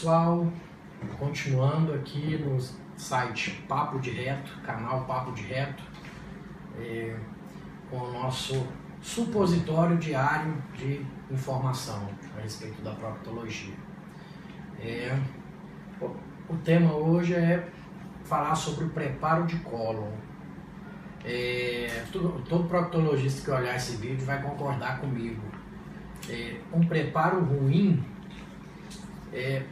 Pessoal, continuando aqui no site Papo de Reto, canal Papo de Reto, é, com o nosso supositório diário de informação a respeito da proctologia. É, o, o, tema hoje é falar sobre o preparo de cólon. É, todo, todo proctologista que olhar esse vídeo vai concordar comigo. É, um preparo ruim é,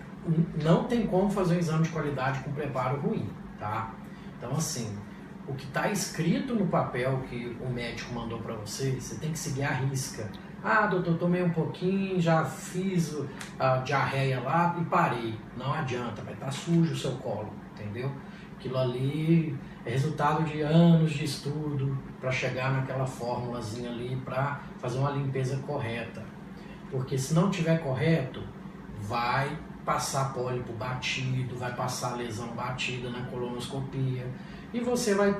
não tem como fazer um exame de qualidade com preparo ruim, tá? Então, assim, o que está escrito no papel que o médico mandou para você, você tem que seguir a risca. Ah, doutor, tomei um pouquinho, já fiz a diarreia lá e parei. Não adianta, vai estar tá sujo o seu colo, entendeu? Aquilo ali é resultado de anos de estudo para chegar naquela fórmulazinha ali para fazer uma limpeza correta. Porque se não tiver correto, vai passar pólipo batido, vai passar lesão batida na colonoscopia e você vai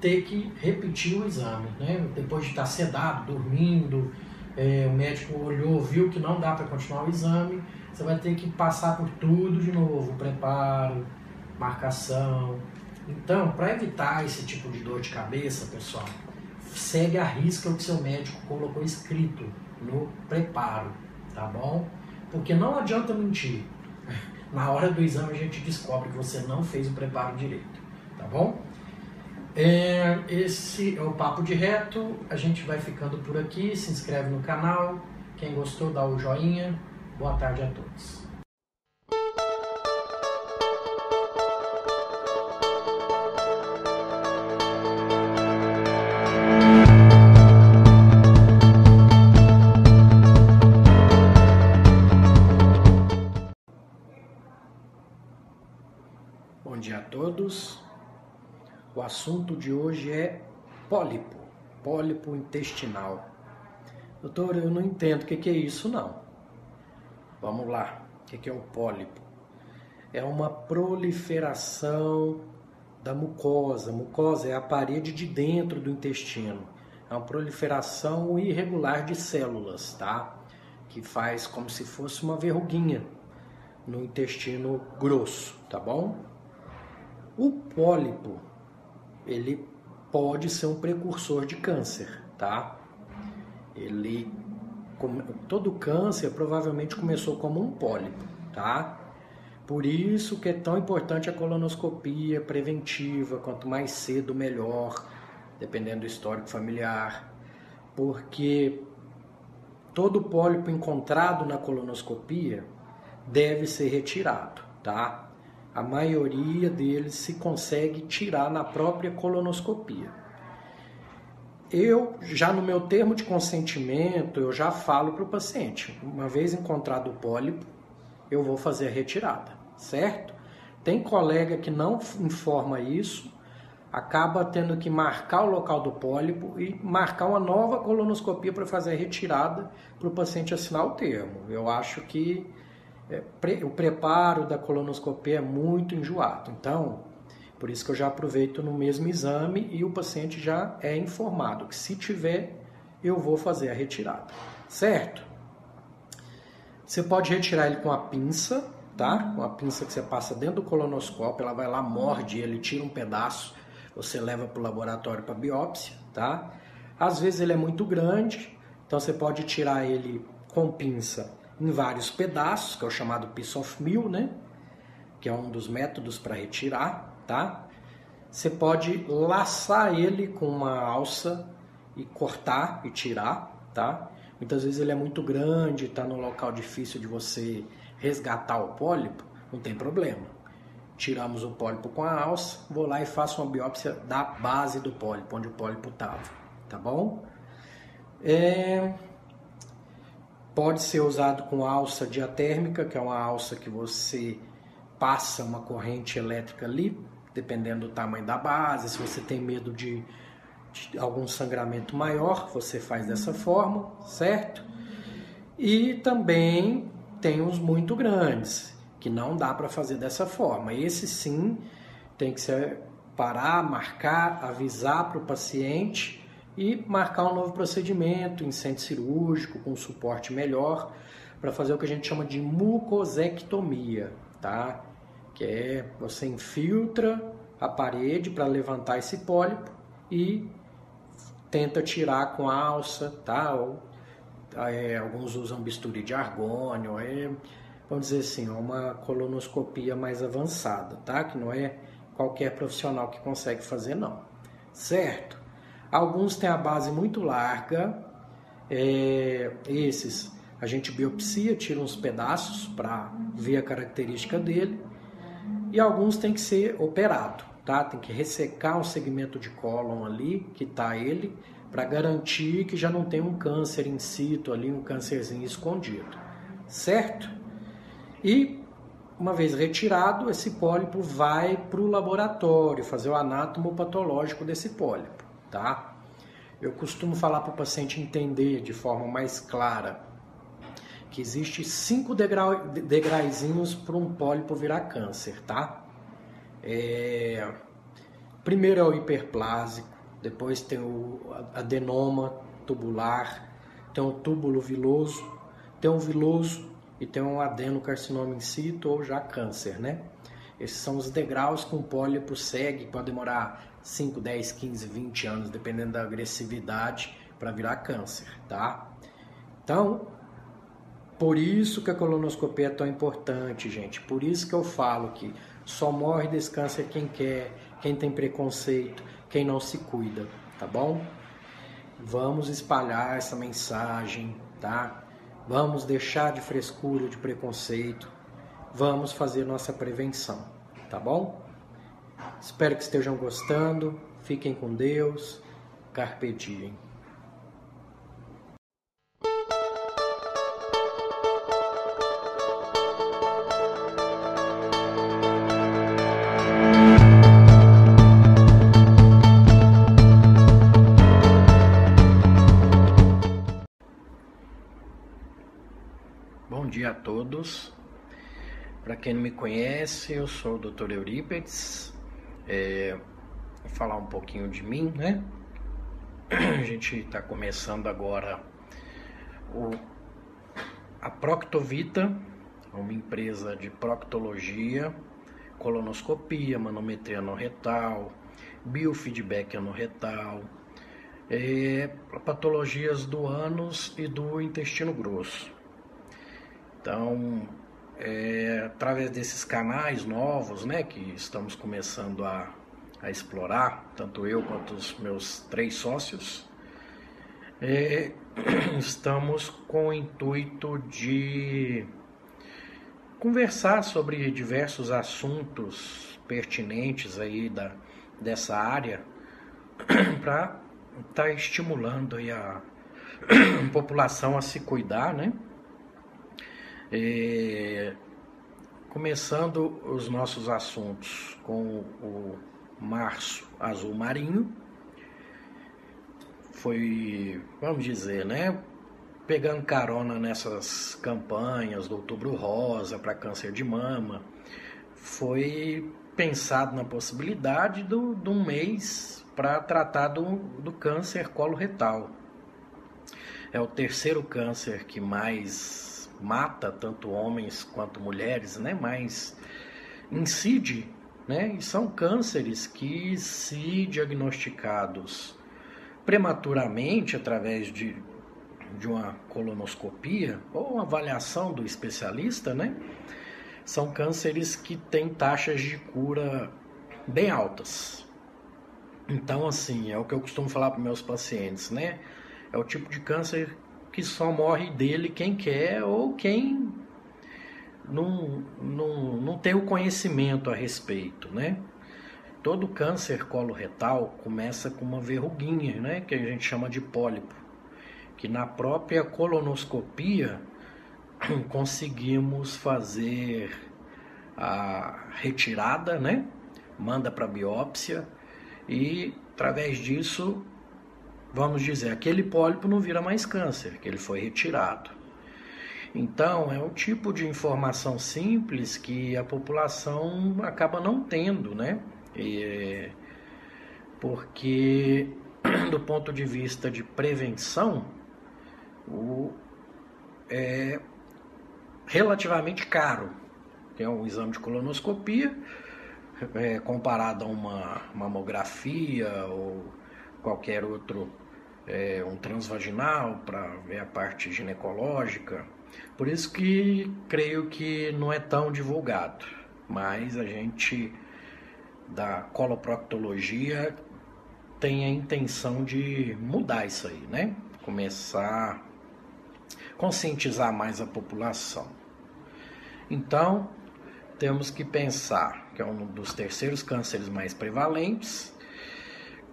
ter que repetir o exame, né? Depois de estar sedado, dormindo, é, o médico olhou, viu que não dá para continuar o exame, você vai ter que passar por tudo de novo, preparo, marcação. Então, para evitar esse tipo de dor de cabeça, pessoal, segue a risca o que seu médico colocou escrito no preparo, tá bom? Porque não adianta mentir. Na hora do exame a gente descobre que você não fez o preparo direito, tá bom? É, esse é o Papo de Reto. A gente vai ficando por aqui. Se inscreve no canal. Quem gostou, dá o joinha. Boa tarde a todos. Bom dia a todos. O assunto de hoje é pólipo, pólipo intestinal. Doutor, eu não entendo o que é isso não. Vamos lá, o que é o pólipo? É uma proliferação da mucosa. Mucosa é a parede de dentro do intestino. É uma proliferação irregular de células, tá? Que faz como se fosse uma verruguinha no intestino grosso, tá bom? O pólipo, ele pode ser um precursor de câncer, tá? Ele todo câncer provavelmente começou como um pólipo, tá? Por isso que é tão importante a colonoscopia preventiva, quanto mais cedo melhor, dependendo do histórico familiar, porque todo pólipo encontrado na colonoscopia deve ser retirado, tá? A maioria deles se consegue tirar na própria colonoscopia. Eu, já no meu termo de consentimento, eu já falo para o paciente, uma vez encontrado o pólipo, eu vou fazer a retirada, certo? Tem colega que não informa isso, acaba tendo que marcar o local do pólipo e marcar uma nova colonoscopia para fazer a retirada para o paciente assinar o termo. Eu acho que é, pre, o preparo da colonoscopia é muito enjoado. Então, por isso que eu já aproveito no mesmo exame e o paciente já é informado que se tiver, eu vou fazer a retirada, certo? Você pode retirar ele com a pinça, tá? Com a pinça que você passa dentro do colonoscópio, ela vai lá, morde ele, tira um pedaço, você leva para o laboratório para biópsia, tá? Às vezes ele é muito grande, então você pode tirar ele com pinça em vários pedaços, que é o chamado piece of meal, né? Que é um dos métodos para retirar, tá? Você pode laçar ele com uma alça e cortar e tirar, tá? muitas vezes ele é muito grande, está num local difícil de você resgatar o pólipo, não tem problema. Tiramos o pólipo com a alça, vou lá e faço uma biópsia da base do pólipo, onde o pólipo estava, tá bom? É... Pode ser usado com alça diatérmica, que é uma alça que você passa uma corrente elétrica ali, dependendo do tamanho da base. Se você tem medo de, de algum sangramento maior, você faz dessa forma, certo? E também tem uns muito grandes, que não dá para fazer dessa forma. Esse sim tem que ser parar, marcar, avisar para o paciente e marcar um novo procedimento em centro cirúrgico com suporte melhor para fazer o que a gente chama de mucosectomia, tá? Que é você infiltra a parede para levantar esse pólipo e tenta tirar com alça, tá? É, alguns usam bisturi de argônio, é, vamos dizer assim, é uma colonoscopia mais avançada, tá? Que não é qualquer profissional que consegue fazer, não. Certo? Alguns têm a base muito larga, é, esses a gente biopsia, tira uns pedaços para ver a característica dele, e alguns tem que ser operado, tá? Tem que ressecar um segmento de cólon ali, que tá ele, para garantir que já não tem um câncer in situ ali, um câncerzinho escondido, certo? E uma vez retirado, esse pólipo vai para o laboratório fazer o anátomo patológico desse pólipo tá? Eu costumo falar para o paciente entender de forma mais clara que existe cinco degrau, degraizinhos para um pólipo virar câncer, tá? É... Primeiro é o hiperplásico, depois tem o adenoma tubular, tem o túbulo viloso, tem o viloso e tem um adenocarcinoma in situ ou já câncer, né? Esses são os degraus que um pólipo segue, pode demorar 5, 10, 15, 20 anos, dependendo da agressividade, para virar câncer, tá? Então, por isso que a colonoscopia é tão importante, gente. Por isso que eu falo que só morre desse câncer quem quer, quem tem preconceito, quem não se cuida, tá bom? Vamos espalhar essa mensagem, tá? Vamos deixar de frescura, de preconceito. Vamos fazer nossa prevenção, tá bom? Espero que estejam gostando. Fiquem com Deus. Carpe diem. Quem não me conhece, eu sou o Dr. Eurípedes, é, falar um pouquinho de mim, né? A gente está começando agora o, a Proctovita, uma empresa de proctologia, colonoscopia, manometria no retal, biofeedback no retal, é, patologias do ânus e do intestino grosso. Então, é, através desses canais novos, né, que estamos começando a, a explorar, tanto eu quanto os meus três sócios, é, estamos com o intuito de conversar sobre diversos assuntos pertinentes aí da, dessa área para estar tá estimulando aí a população a se cuidar, né? É, começando os nossos assuntos com o março azul marinho, foi, vamos dizer, né, pegando carona nessas campanhas do Outubro Rosa para câncer de mama, foi pensado na possibilidade do, de um mês para tratar do, do câncer coloretal. É o terceiro câncer que mais mata tanto homens quanto mulheres, né? Mas incide, né? E são cânceres que, se diagnosticados prematuramente através de, de uma colonoscopia ou uma avaliação do especialista, né? São cânceres que têm taxas de cura bem altas. Então, assim, é o que eu costumo falar para meus pacientes, né? É o tipo de câncer que só morre dele quem quer ou quem não, não, não tem o conhecimento a respeito, né? Todo câncer coloretal começa com uma verruguinha, né? Que a gente chama de pólipo. Que na própria colonoscopia conseguimos fazer a retirada, né? Manda para biópsia e através disso, vamos dizer, aquele pólipo não vira mais câncer, que ele foi retirado. Então, é um tipo de informação simples que a população acaba não tendo, né? E, porque, do ponto de vista de prevenção, o, é relativamente caro. Tem um exame de colonoscopia, é, comparado a uma mamografia ou qualquer outro, é, um transvaginal para ver a parte ginecológica. Por isso que creio que não é tão divulgado, mas a gente da coloproctologia tem a intenção de mudar isso aí, né? Começar a conscientizar mais a população. Então, temos que pensar que é um dos terceiros cânceres mais prevalentes.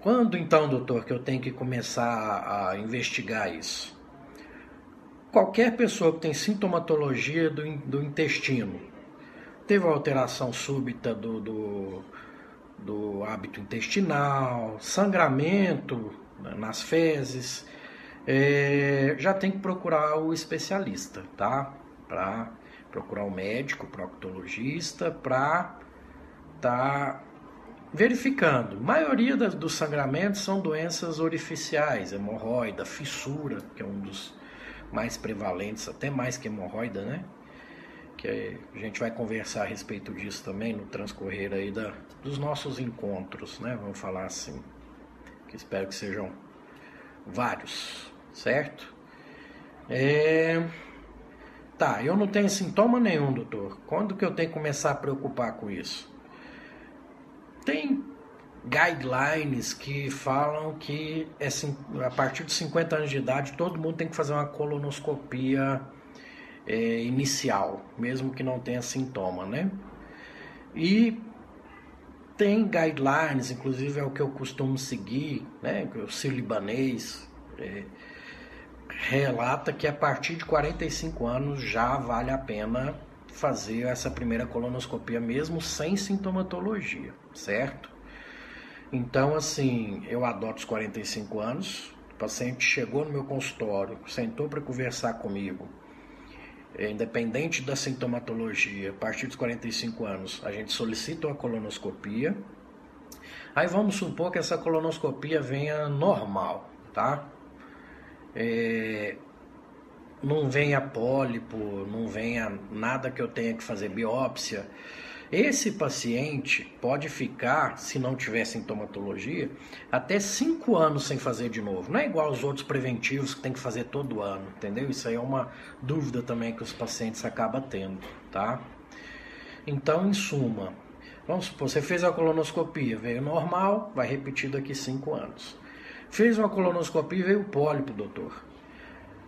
Quando então, doutor, que eu tenho que começar a investigar isso? Qualquer pessoa que tem sintomatologia do, do intestino, teve alteração súbita do, do, do hábito intestinal, sangramento nas fezes, é, já tem que procurar o especialista, tá? Para procurar o médico, o proctologista, para tá verificando. Maioria dos sangramentos são doenças orificiais, hemorroida, fissura, que é um dos mais prevalentes, até mais que hemorroida, né? Que a gente vai conversar a respeito disso também no transcorrer aí da, dos nossos encontros, né? Vamos falar assim. Que espero que sejam vários, certo? É... Tá, eu não tenho sintoma nenhum, doutor. Quando que eu tenho que começar a preocupar com isso? Tem guidelines que falam que é, a partir de 50 anos de idade todo mundo tem que fazer uma colonoscopia é, inicial, mesmo que não tenha sintoma, né? E tem guidelines, inclusive é o que eu costumo seguir, né? O sírio-libanês, é, relata que a partir de 45 anos já vale a pena fazer essa primeira colonoscopia mesmo sem sintomatologia, certo? Então, assim, eu adoto os 45 anos, o paciente chegou no meu consultório, sentou para conversar comigo, é, independente da sintomatologia, a partir dos 45 anos, a gente solicita uma colonoscopia. Aí vamos supor que essa colonoscopia venha normal, tá? é, não venha pólipo, não venha nada que eu tenha que fazer biópsia. Esse paciente pode ficar, se não tiver sintomatologia, até 5 anos sem fazer de novo. Não é igual aos outros preventivos que tem que fazer todo ano, entendeu? Isso aí é uma dúvida também que os pacientes acabam tendo, tá? Então, em suma, vamos supor, você fez a colonoscopia, veio normal, vai repetir daqui 5 anos. Fez uma colonoscopia e veio pólipo, doutor.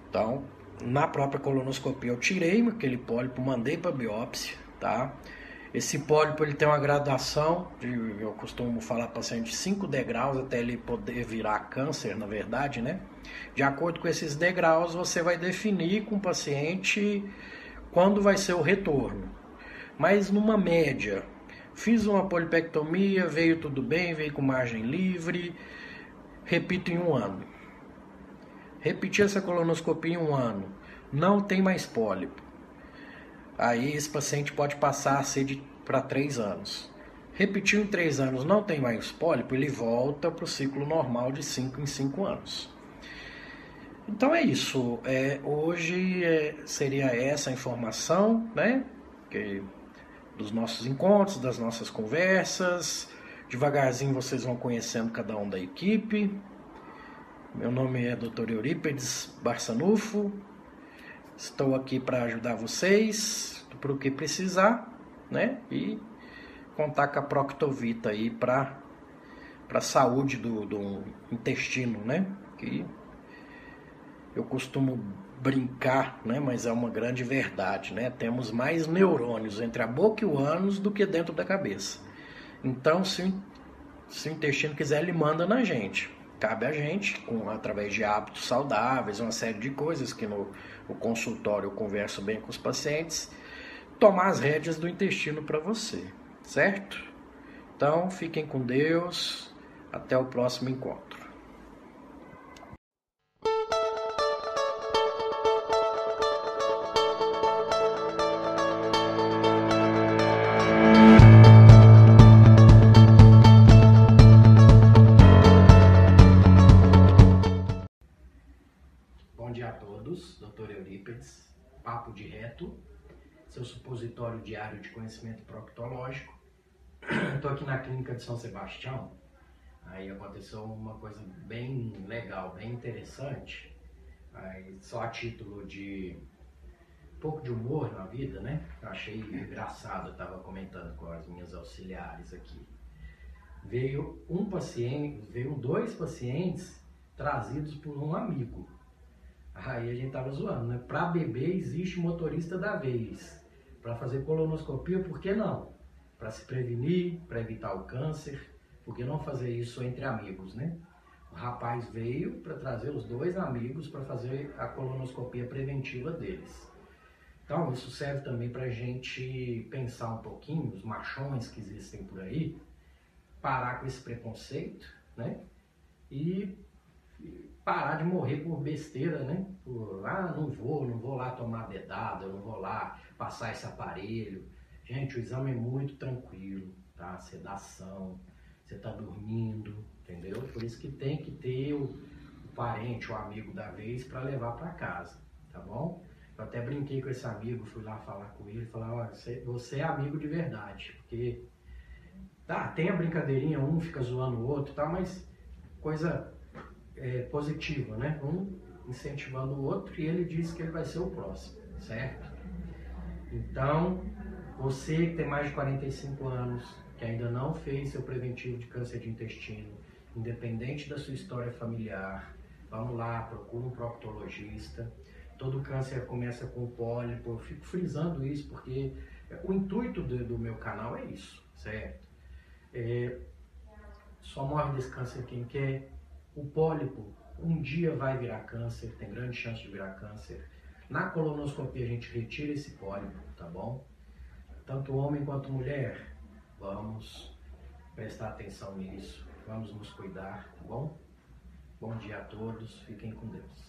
Então, na própria colonoscopia eu tirei aquele pólipo, mandei para biópsia, tá? Esse pólipo ele tem uma gradação, de, eu costumo falar para paciente, 5 degraus até ele poder virar câncer, na verdade, né? De acordo com esses degraus, você vai definir com o paciente quando vai ser o retorno. Mas numa média, fiz uma polipectomia, veio tudo bem, veio com margem livre, repito em um ano. Repeti essa colonoscopia em um ano, não tem mais pólipo. Aí esse paciente pode passar a ser para três anos. Repetiu em três anos, não tem mais pólipo, ele volta para o ciclo normal de cinco em cinco anos. Então é isso. É, hoje é, seria essa a informação, né? Que, dos nossos encontros, das nossas conversas. Devagarzinho vocês vão conhecendo cada um da equipe. Meu nome é Dr. Eurípedes Barçanufo. Estou aqui para ajudar vocês para o que precisar, né? E contar com a Proctovita aí para para saúde do, do intestino, né? Que eu costumo brincar, né? Mas é uma grande verdade, né? Temos mais neurônios entre a boca e o ânus do que dentro da cabeça. Então, se, se o intestino quiser, ele manda na gente. Cabe a gente, com, através de hábitos saudáveis, uma série de coisas que no, no consultório eu converso bem com os pacientes, tomar as rédeas do intestino para você, certo? Então, fiquem com Deus. Até o próximo encontro. Papo de Reto, seu supositório diário de conhecimento proctológico. Estou aqui na clínica de São Sebastião. Aí aconteceu uma coisa bem legal, bem interessante. Aí, só a título de um pouco de humor na vida, né? Achei engraçado, estava comentando com as minhas auxiliares aqui. Veio um paciente, veio dois pacientes trazidos por um amigo. Aí a gente tava zoando, né? Para bebê existe motorista da vez. Para fazer colonoscopia, por que não? Para se prevenir, para evitar o câncer, por que não fazer isso entre amigos, né? O rapaz veio para trazer os dois amigos para fazer a colonoscopia preventiva deles. Então, isso serve também para a gente pensar um pouquinho, os machões que existem por aí, parar com esse preconceito, né? E parar de morrer por besteira, né? Por, ah, não vou, não vou lá tomar dedada, não vou lá passar esse aparelho. Gente, o exame é muito tranquilo, tá? Sedação, você tá dormindo, entendeu? Por isso que tem que ter o, o parente, o amigo da vez para levar para casa, tá bom? Eu até brinquei com esse amigo, fui lá falar com ele, falar, olha, você, você é amigo de verdade, porque tá, tem a brincadeirinha, um fica zoando o outro, tá, mas coisa é, positiva, né? Um incentivando o outro e ele diz que ele vai ser o próximo, certo? Então, você que tem mais de 45 anos, que ainda não fez seu preventivo de câncer de intestino, independente da sua história familiar, vamos lá, procura um proctologista. Todo câncer começa com pólipo, eu fico frisando isso porque o intuito do, do meu canal é isso, certo? É, só morre desse câncer quem quer, o pólipo um dia vai virar câncer, tem grande chance de virar câncer. Na colonoscopia a gente retira esse pólipo, tá bom? Tanto homem quanto mulher, vamos prestar atenção nisso, vamos nos cuidar, tá bom? Bom dia a todos, fiquem com Deus.